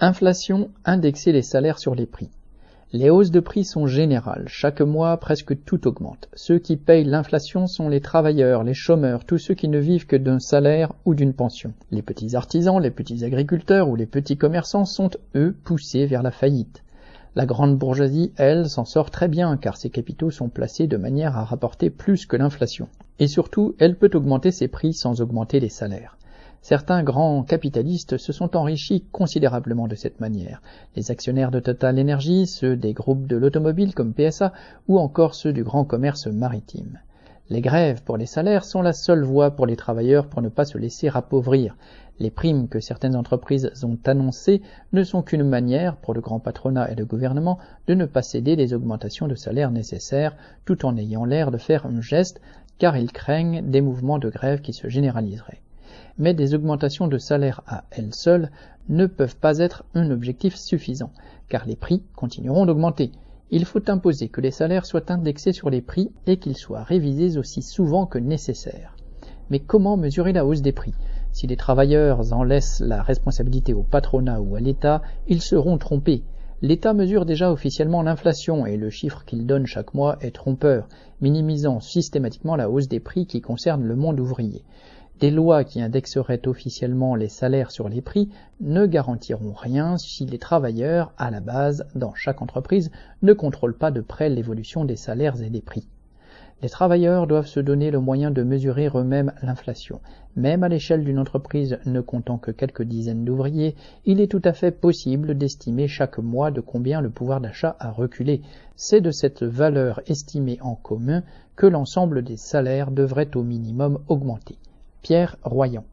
Inflation, indexer les salaires sur les prix. Les hausses de prix sont générales. Chaque mois, presque tout augmente. Ceux qui payent l'inflation sont les travailleurs, les chômeurs, tous ceux qui ne vivent que d'un salaire ou d'une pension. Les petits artisans, les petits agriculteurs ou les petits commerçants sont, eux, poussés vers la faillite. La grande bourgeoisie, elle, s'en sort très bien car ses capitaux sont placés de manière à rapporter plus que l'inflation. Et surtout, elle peut augmenter ses prix sans augmenter les salaires. Certains grands capitalistes se sont enrichis considérablement de cette manière. Les actionnaires de Total Energy, ceux des groupes de l'automobile comme PSA ou encore ceux du grand commerce maritime. Les grèves pour les salaires sont la seule voie pour les travailleurs pour ne pas se laisser appauvrir. Les primes que certaines entreprises ont annoncées ne sont qu'une manière, pour le grand patronat et le gouvernement, de ne pas céder les augmentations de salaires nécessaires, tout en ayant l'air de faire un geste, car ils craignent des mouvements de grève qui se généraliseraient mais des augmentations de salaire à elles seules ne peuvent pas être un objectif suffisant, car les prix continueront d'augmenter. Il faut imposer que les salaires soient indexés sur les prix et qu'ils soient révisés aussi souvent que nécessaire. Mais comment mesurer la hausse des prix? Si les travailleurs en laissent la responsabilité au patronat ou à l'État, ils seront trompés. L'État mesure déjà officiellement l'inflation et le chiffre qu'il donne chaque mois est trompeur, minimisant systématiquement la hausse des prix qui concerne le monde ouvrier. Des lois qui indexeraient officiellement les salaires sur les prix ne garantiront rien si les travailleurs, à la base, dans chaque entreprise, ne contrôlent pas de près l'évolution des salaires et des prix. Les travailleurs doivent se donner le moyen de mesurer eux-mêmes l'inflation. Même à l'échelle d'une entreprise ne comptant que quelques dizaines d'ouvriers, il est tout à fait possible d'estimer chaque mois de combien le pouvoir d'achat a reculé. C'est de cette valeur estimée en commun que l'ensemble des salaires devrait au minimum augmenter. Pierre Royan